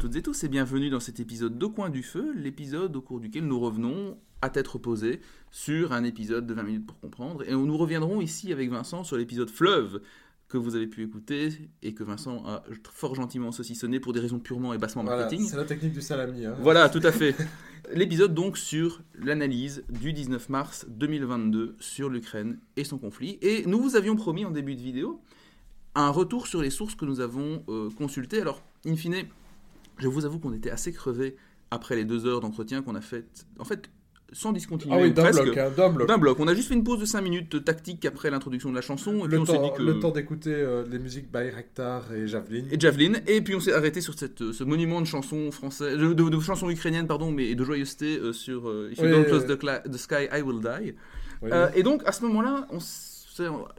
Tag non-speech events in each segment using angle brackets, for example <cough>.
toutes et tous et bienvenue dans cet épisode de Coin du Feu, l'épisode au cours duquel nous revenons à tête reposée sur un épisode de 20 minutes pour comprendre. Et nous reviendrons ici avec Vincent sur l'épisode Fleuve que vous avez pu écouter et que Vincent a fort gentiment saucissonné pour des raisons purement et bassement Voilà, marketing. c'est la technique du salami. hein. Voilà, tout à <laughs> fait. L'épisode donc sur l'analyse du 19 mars 2022 sur l'Ukraine et son conflit. Et nous vous avions promis en début de vidéo un retour sur les sources que nous avons euh, consultées. Alors, in fine, je vous avoue qu'on était assez crevés après les deux heures d'entretien qu'on a faites. En fait, sans discontinuer. Ah oui, ou d'un bloc, hein, bloc. On a juste fait une pause de 5 minutes tactique après l'introduction de la chanson. Et puis Le on s'est temps, dit que... le temps d'écouter euh, les musiques Bayraktar et Javelin. et Javelin, et puis on s'est arrêté sur cette, ce monument de chansons françaises, de, de- de chansons ukrainiennes, pardon, mais et de joyeuseté euh, sur euh, If you Oui, don't close the, sky, I will die. Oui, Euh, et donc à ce moment-là, on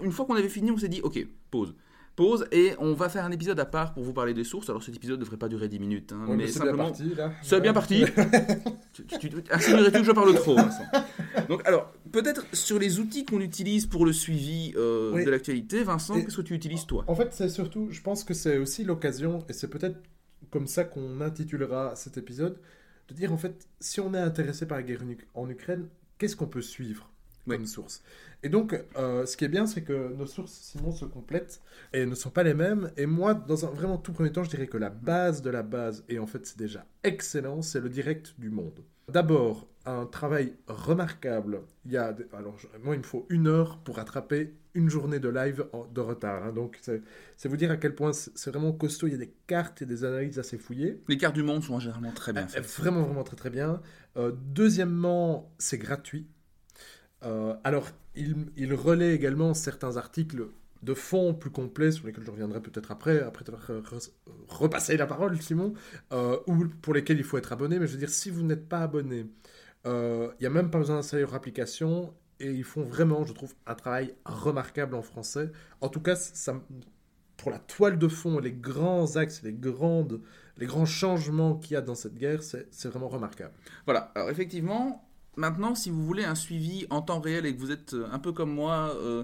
une fois qu'on avait fini, on s'est dit ok, pause. Pause, et on va faire un épisode à part pour vous parler des sources. Alors cet épisode ne devrait pas durer 10 minutes, hein, Ouais, mais mais c'est bien simplement. parti, là. Bien parti. <laughs> tu, tu, que je parle trop Vincent Donc, alors, peut-être sur les outils qu'on utilise pour le suivi euh, Oui. de l'actualité, Vincent, qu'est-ce que tu utilises toi? En fait, c'est surtout, je pense que c'est aussi l'occasion, et c'est peut-être comme ça qu'on intitulera cet épisode, de dire en fait, si on est intéressé par la guerre en Uk- en Ukraine, qu'est-ce qu'on peut suivre Oui. comme source? Et donc, euh, ce qui est bien, c'est que nos sources, Simon, se complètent et ne sont pas les mêmes. Et moi, dans un vraiment tout premier temps, je dirais que la base de la base, et en fait, c'est déjà excellent, c'est le direct du monde. D'abord, un travail remarquable. Il y a, des- alors, moi, il me faut une heure pour rattraper une journée de live en- de retard. hein. donc, c'est vous dire à quel point c'est vraiment costaud. Il y a des cartes et des analyses assez fouillées. Les cartes du monde sont généralement très bien Euh, faites. Vraiment, vraiment très très bien. Euh, deuxièmement, c'est gratuit. Euh, alors, il, il relaie également certains articles de fond plus complets sur lesquels je reviendrai peut-être après, après re- repassé la parole, Simon, euh, ou pour lesquels il faut être abonné. Mais je veux dire, si vous n'êtes pas abonné, euh, il n'y a même pas besoin d'installer leur application et ils font vraiment, je trouve, un travail remarquable en français. En tout cas, pour la toile de fond les grands axes, les, grandes, les grands changements qu'il y a dans cette guerre, c'est vraiment remarquable. Voilà, alors effectivement, maintenant, si vous voulez un suivi en temps réel et que vous êtes euh, un peu comme moi euh,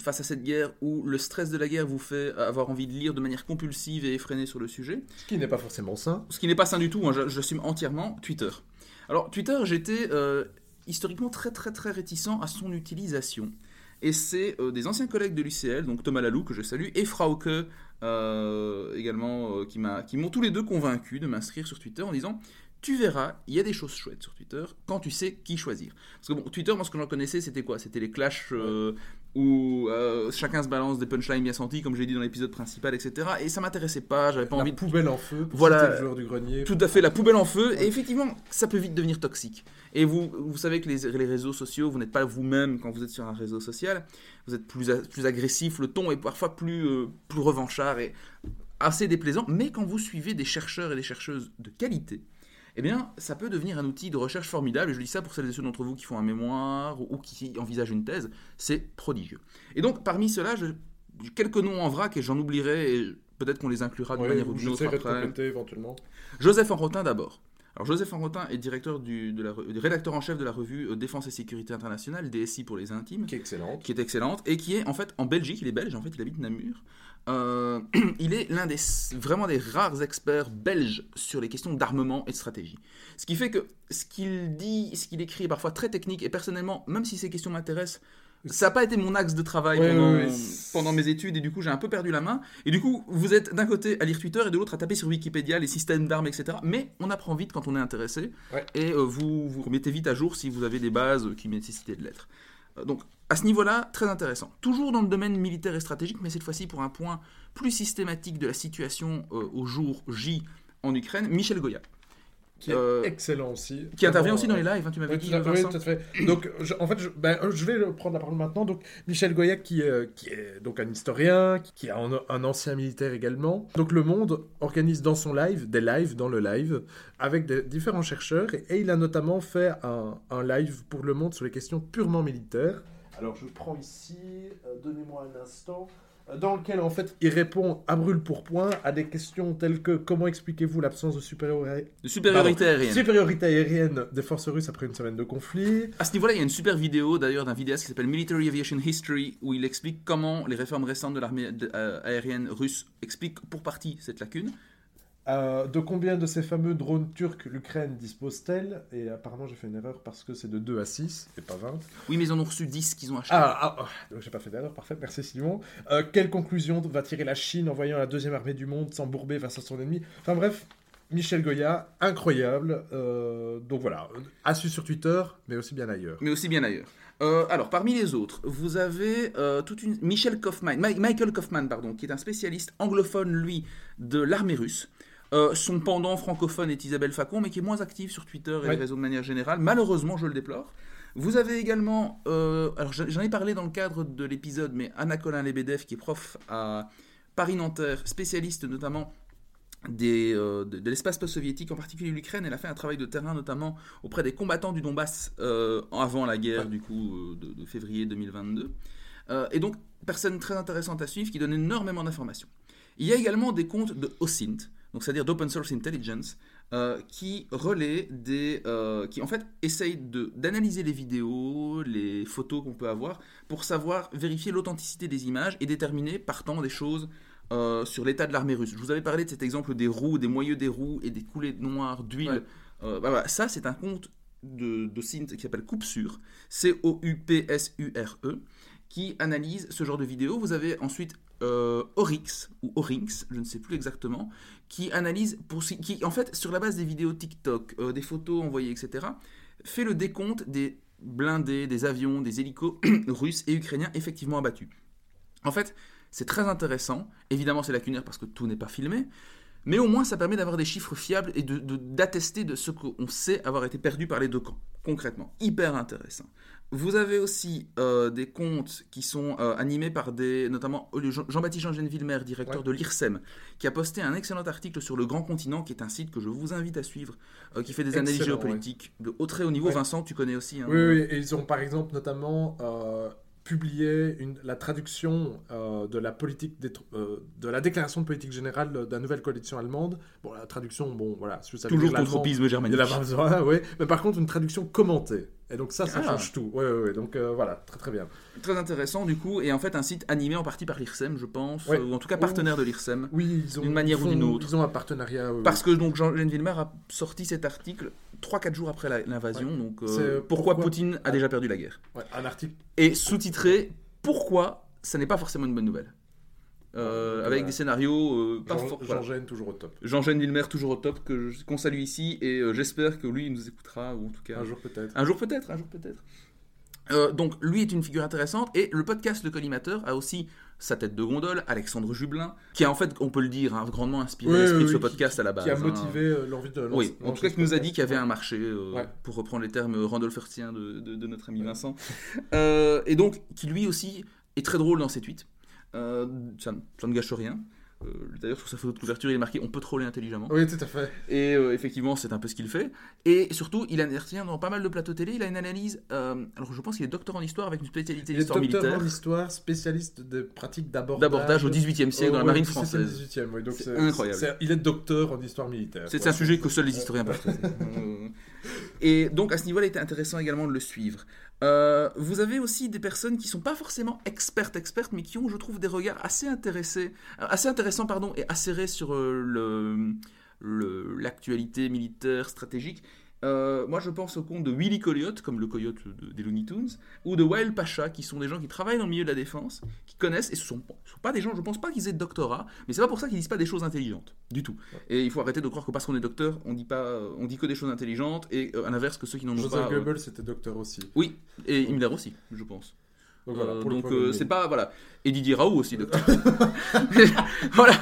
face à cette guerre où le stress de la guerre vous fait avoir envie de lire de manière compulsive et effrénée sur le sujet, Ce qui n'est pas forcément sain. ce qui n'est pas sain du tout, hein, j'assume entièrement, Twitter. Alors, Twitter, j'étais euh, historiquement très très très réticent à son utilisation. Et c'est euh, des anciens collègues de l'UCL, donc Thomas Lalou, que je salue, et Frauke, également, qui m'ont tous les deux convaincu de m'inscrire sur Twitter en disant Tu verras, il y a des choses chouettes sur Twitter quand tu sais qui choisir. Parce que bon, Twitter, moi, ce que j'en connaissais, c'était quoi? C'était les clashs euh, où euh, chacun se balance des punchlines bien senties, comme j'ai dit dans l'épisode principal, etc. Et ça m'intéressait pas, j'avais pas La envie de poubelle en feu, pour Voilà. le joueur du grenier. tout à fait la poubelle en feu Ouais. et effectivement ça peut vite devenir toxique et vous, vous savez que les, les réseaux sociaux vous n'êtes pas vous-même quand vous êtes sur un réseau social vous êtes plus, plus agressif le ton est parfois plus, euh, plus revanchard et assez déplaisant mais quand vous suivez des chercheurs et des chercheuses de qualité eh bien, ça peut devenir un outil de recherche formidable, et je dis ça pour celles et ceux d'entre vous qui font un mémoire ou qui envisagent une thèse, c'est prodigieux. Et donc, parmi ceux-là, je- quelques noms en vrac, et j'en oublierai, et peut-être qu'on les inclura d'une Ouais, manière ou d'une autre de après. éventuellement. Joseph Enrotin d'abord. Alors Joseph Enrotin est directeur du, de la, re- rédacteur en chef de la revue euh, Défense et Sécurité Internationale, DSI pour les intimes, Qui est excellente. qui est excellente et qui est en fait en Belgique, il est belge, en fait il habite Namur. Euh, <clears throat> il est l'un des vraiment des rares experts belges sur les questions d'armement et de stratégie. Ce qui fait que ce qu'il dit, ce qu'il écrit est parfois très technique et personnellement, même si ces questions m'intéressent, ça n'a pas été mon axe de travail Ouais, pendant, ouais, ouais. pendant mes études et du coup j'ai un peu perdu la main. Et du coup, vous êtes d'un côté à lire Twitter et de l'autre à taper sur Wikipédia les systèmes d'armes, etc. Mais on apprend vite quand on est intéressé Ouais. et euh, vous vous mettez vite à jour si vous avez des bases euh, qui nécessitaient de l'être. Euh, donc à ce niveau-là, très intéressant. Toujours dans le domaine militaire et stratégique, mais cette fois-ci pour un point plus systématique de la situation au jour J en Ukraine, Michel Goya, Qui est Euh, excellent aussi. qui intervient aussi dans les euh, lives, hein, tu m'avais Oui, dit, tout oui, tout à fait. Donc, je- en fait, je, ben, euh, je vais prendre la parole maintenant. Donc, Michel Goya, qui, est- qui est donc un historien, qui est un, un ancien militaire également. Donc, Le Monde organise dans son live des lives dans le live avec des différents chercheurs. Et, et il a notamment fait un, un live pour Le Monde sur les questions purement militaires. Alors, je prends ici, euh, donnez-moi un instant. Dans lequel, en fait, il répond à brûle pour point à des questions telles que comment expliquez-vous l'absence de supériorité De supériorité aérienne. Supériorité aérienne des forces russes après une semaine de conflit. À ce niveau-là, il y a une super vidéo d'ailleurs d'un vidéaste qui s'appelle Military Aviation History où il explique comment les réformes récentes de l'armée euh, aérienne russe expliquent pour partie cette lacune. Euh, de combien de ces fameux drones turcs l'Ukraine dispose-t-elle Et apparemment, j'ai fait une erreur parce que c'est de 2 à 6 et pas 20. Oui, mais ils en ont reçu 10 qu'ils ont acheté. Ah, ah, ah, donc j'ai pas fait d'erreur, parfait, merci Simon. Euh, quelle conclusion va tirer la Chine en voyant la deuxième armée du monde s'embourber face à son ennemi? Enfin bref, Michel Goya, incroyable. Euh, donc voilà, à suivre sur Twitter, mais aussi bien ailleurs. Mais aussi bien ailleurs. Euh, alors, parmi les autres, vous avez euh, toute une Michel Kaufman, Mi- Michael Kaufman, pardon, qui est un spécialiste anglophone, lui, de l'armée russe. Euh, son pendant francophone est Isabelle Facon, mais qui est moins active sur Twitter et Ouais. les réseaux de manière générale. Malheureusement, je le déplore. Vous avez également, euh, alors j'en ai parlé dans le cadre de l'épisode, mais Anna Colin-Lebedev, qui est prof à Paris-Nanterre, spécialiste notamment des, euh, de, de l'espace post-soviétique, en particulier l'Ukraine. Elle a fait un travail de terrain notamment auprès des combattants du Donbass euh, avant la guerre, du coup, de, de février 2022. Euh, et donc, personne très intéressante à suivre qui donne énormément d'informations. Il y a également des comptes de OSINT, donc c'est-à-dire d'Open Source Intelligence, euh, qui relaient des. euh, qui en fait essayent de- d'analyser les vidéos, les photos qu'on peut avoir, pour savoir vérifier l'authenticité des images et déterminer, partant des choses euh, sur l'état de l'armée russe. Je vous avais parlé de cet exemple des roues, des moyeux des roues et des coulées noires d'huile. Ouais. Bah ça, c'est un compte de, de Synth qui s'appelle Coupsure, C-O-U-P-S-U-R-E, E, qui analyse ce genre de vidéos. Vous avez ensuite euh, Oryx, ou Orinx, je ne sais plus exactement, qui analyse, pour, qui en fait, sur la base des vidéos TikTok, euh, des photos envoyées, etc., fait le décompte des blindés, des avions, des hélicos <clears throat> russes et ukrainiens effectivement abattus. En fait, c'est très intéressant. Évidemment, c'est lacunaire parce que tout n'est pas filmé. Mais au moins, ça permet d'avoir des chiffres fiables et d'attester de, ce qu'on sait avoir été perdu par les deux camps, concrètement. Hyper intéressant. Vous avez aussi euh, des comptes qui sont euh, animés par des, notamment Jean- Jean-Baptiste Jean Villemer, directeur Ouais. de l'IRSEM, qui a posté un excellent article sur le Grand Continent, qui est un site que je vous invite à suivre, euh, qui fait des analyses Excellent, géopolitiques de haut très haut niveau. Ouais. Vincent, tu connais aussi. hein. Oui, oui, et ils ont par exemple notamment publié une, la traduction euh, de la politique des euh, de la déclaration de politique générale de la nouvelle coalition allemande. Bon, la traduction, bon, voilà, si vous savez Toujours l'allemand, tropisme germanique. a la voilà, ouais. Mais par contre, une traduction commentée. Et donc ça, ça Ah. change tout. Ouais, ouais, ouais. Donc euh, voilà, très très bien. Très intéressant du coup, et en fait un site animé en partie par l'IRSEM, je pense, Ouais. euh, ou en tout cas partenaire de l'IRSEM. Oui, ils ont D'une manière ou d'une autre. Ils ont un partenariat. oui, Parce que donc Jean-Jean Villemer a sorti cet article 3-4 jours après l'invasion, donc euh, C'est pourquoi, pourquoi- Poutine a déjà perdu la guerre? oui. Ouais, un article. Et sous-titré Pourquoi ça n'est pas forcément une bonne nouvelle? Euh, avec des scénarios euh, pas Jean, Jean. Gênes, toujours au top. Jean-Jean Villemer toujours au top, que qu'on salue ici, et euh, j'espère que lui il nous écoutera, ou en tout cas Un jour peut-être. Un jour peut-être, un jour peut-être. Euh, donc lui est une figure intéressante et le podcast Le Collimateur a aussi sa tête de gondole, Alexandre Jublin, qui a en fait, on peut le dire, hein, grandement inspiré Oui, l'esprit oui, de ce podcast à la base. Qui a hein. motivé euh, l'envie de Oui, en tout cas qui nous a dit qu'il y avait un marché. euh, Ouais. pour reprendre les termes randolphertiens de, de- de notre ami Vincent. Euh, et donc, qui lui aussi est très drôle dans ses tweets. Euh, ça, ne- ça ne gâche rien. Euh, D'ailleurs, sur sa photo de couverture, il est marqué On peut troller intelligemment. Oui, tout à fait. Et euh, effectivement, c'est un peu ce qu'il fait. Et surtout, il intervient dans pas mal de plateaux télé. Il a une analyse. euh, alors, je pense qu'il est docteur en histoire avec une spécialité Il est d'histoire docteur militaire. en histoire, spécialiste de pratiques d'abordage. D'abordage au XVIIIe siècle Oh, dans la marine 17e, française. 18e, oui, donc C'est incroyable. Il est docteur en histoire militaire. C'est Ouais. un sujet que seuls les historiens peuvent traiter. <laughs> Et donc, à ce niveau-là, il était intéressant également de le suivre. Euh, vous avez aussi des personnes qui sont pas forcément expertes, expertes, mais qui ont, je trouve, des regards assez intéressés, euh, assez intéressants, pardon, et acérés sur euh, l'actualité militaire stratégique. Euh, moi, je pense au compte de Willy Coyote, comme le coyote de- des Looney Tunes, ou de Wael Pacha, qui sont des gens qui travaillent dans le milieu de la défense, qui connaissent, et ce sont, ce sont pas des gens, je pense pas qu'ils aient de doctorat, mais c'est pas pour ça qu'ils disent pas des choses intelligentes, du tout. Et il faut arrêter de croire que parce qu'on est docteur, on dit pas, on dit que des choses intelligentes, et euh, à l'inverse que ceux qui n'en ont Joseph pas. euh, Goebbels était docteur aussi. Oui, et Himmler aussi, je pense. Donc voilà, pour le donc point euh, de c'est vue. pas voilà et Didier Raoult aussi docteur. <laughs> voilà,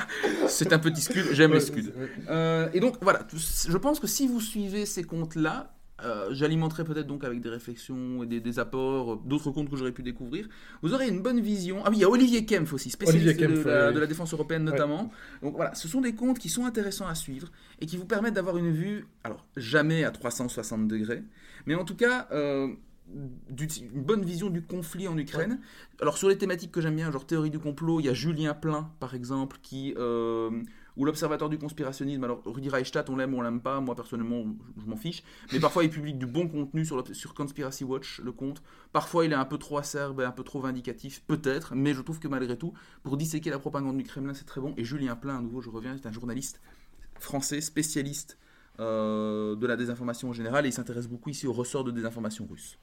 c'est un petit scud, j'aime les scuds. Euh, et donc voilà, tout- je pense que si vous suivez ces comptes-là, euh, j'alimenterai peut-être donc avec des réflexions et des, des apports, euh, d'autres comptes que j'aurais pu découvrir. Vous aurez une bonne vision. Ah oui, il y a Olivier Kempf aussi, spécialiste Olivier Kempf, de, la, oui. de la défense européenne notamment. Donc voilà, ce sont des comptes qui sont intéressants à suivre et qui vous permettent d'avoir une vue, alors jamais à 360 degrés, mais en tout cas euh, une bonne vision du conflit en Ukraine. Alors sur les thématiques que j'aime bien, genre théorie du complot, il y a Julien Plein par exemple qui euh, ou l'observateur du conspirationnisme. Alors Rudi Reichstadt, on l'aime ou on l'aime pas. Moi personnellement, je, m'en fiche. Mais parfois il publie du bon contenu sur, le- sur Conspiracy Watch, le compte. Parfois il est un peu trop acerbe et un peu trop vindicatif, peut-être. Mais je trouve que malgré tout, pour disséquer la propagande du Kremlin, c'est très bon. Et Julien Plein, à nouveau, je reviens, c'est un journaliste français, spécialiste euh, de la désinformation en général, et il s'intéresse beaucoup ici au ressort de désinformation russe.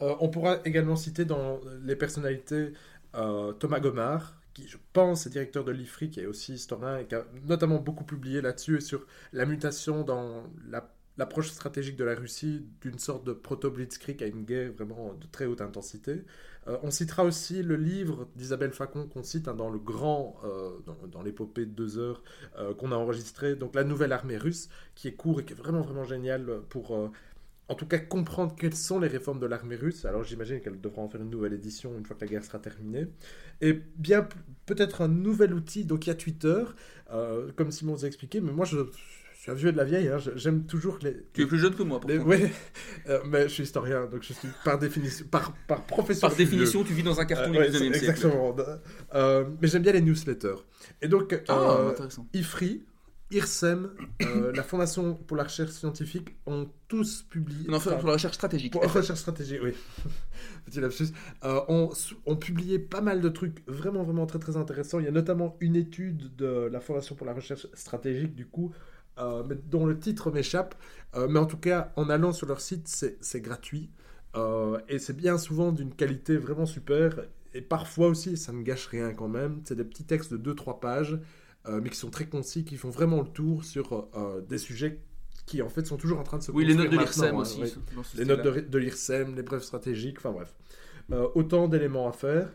Euh, on pourra également citer dans les personnalités euh, Thomas Gomard, qui je pense est directeur de l'IFRI, qui est aussi historien et qui a notamment beaucoup publié là-dessus et sur la mutation dans l'approche stratégique de la Russie d'une sorte de proto-blitzkrieg à une guerre vraiment de très haute intensité. Euh, on citera aussi le livre d'Isabelle Facon qu'on cite hein, dans le grand, dans, l'épopée de deux heures qu'on a enregistré, donc La Nouvelle Armée Russe, qui est court et qui est vraiment vraiment génial pour en tout cas comprendre quelles sont les réformes de l'armée russe. Alors j'imagine qu'elle devra en faire une nouvelle édition une fois que la guerre sera terminée. Et bien peut-être un nouvel outil, donc il y a Twitter, comme Simon vous a expliqué, mais moi je suis un vieux de la vieille, hein, j'aime toujours les... Tu es plus jeune que moi, pour Oui, euh, mais je suis historien, donc je suis par définition, par, par profession... Par définition, tu vis dans un carton euh, du 19e siècle. Exactement. Euh, mais j'aime bien les newsletters. Et donc, ah, IFRI, IRSEM, la Fondation pour la recherche scientifique ont tous publié... Non, pour la recherche stratégique. Pour la recherche stratégique, oui. <laughs> Petit lapsus. ont, ont publié pas mal de trucs vraiment, vraiment très, très intéressants. Il y a notamment une étude de la Fondation pour la recherche stratégique, du coup, euh, dont le titre m'échappe. Euh, mais en tout cas, en allant sur leur site, c'est gratuit. Euh, et c'est bien souvent d'une qualité vraiment super. Et parfois aussi, ça ne gâche rien quand même. C'est des petits textes de 2-3 pages, mais qui sont très concis, qui font vraiment le tour sur des sujets qui en fait sont toujours en train de se Oui, les notes de l'IRSEM hein, aussi. Les notes de, de l'IRSEM, les brefs stratégiques, enfin bref. autant d'éléments à faire.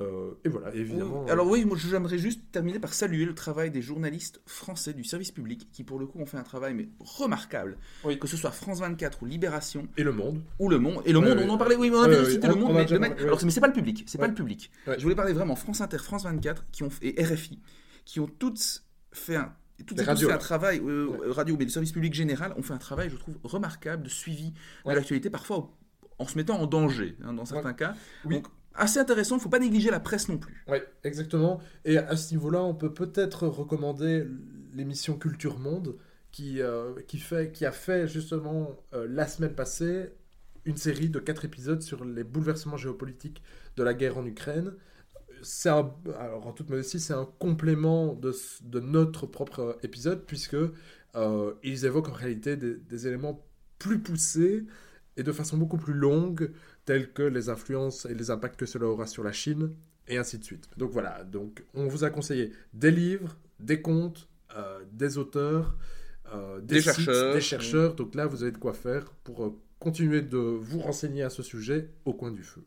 Euh, et voilà, évidemment. Alors oui, moi j'aimerais juste terminer par saluer le travail des journalistes français du service public qui pour le coup ont fait un travail mais remarquable. Que ce soit France 24 ou Libération. Et Le Monde. Ou Le Monde. Et Le Monde, on en parlait, oui, on avait cité Le Monde. mais, alors, mais c'est pas le public, c'est pas le public. Je voulais parler vraiment France Inter, France 24 qui ont, et RFI qui ont toutes fait un un travail, euh, radio, mais le service public général ont fait un travail, je trouve, remarquable de suivi de l'actualité, parfois en se mettant en danger, hein, dans certains cas. Oui assez intéressant. Il ne faut pas négliger la presse non plus. Oui, exactement. Et à ce niveau-là, on peut peut-être recommander l'émission Culture Monde qui, euh, qui, fait, qui a fait justement euh, la semaine passée une série de quatre épisodes sur les bouleversements géopolitiques de la guerre en Ukraine. C'est alors en toute modestie, c'est un complément de, de, notre propre épisode puisque euh, ils évoquent en réalité des, des éléments plus poussés et de façon beaucoup plus longue tels que les influences et les impacts que cela aura sur la Chine, et ainsi de suite. Donc voilà, donc on vous a conseillé des livres, des contes, euh, des auteurs, euh, des, chercheurs. des chercheurs. Donc là, vous avez de quoi faire pour continuer de vous renseigner à ce sujet au coin du feu.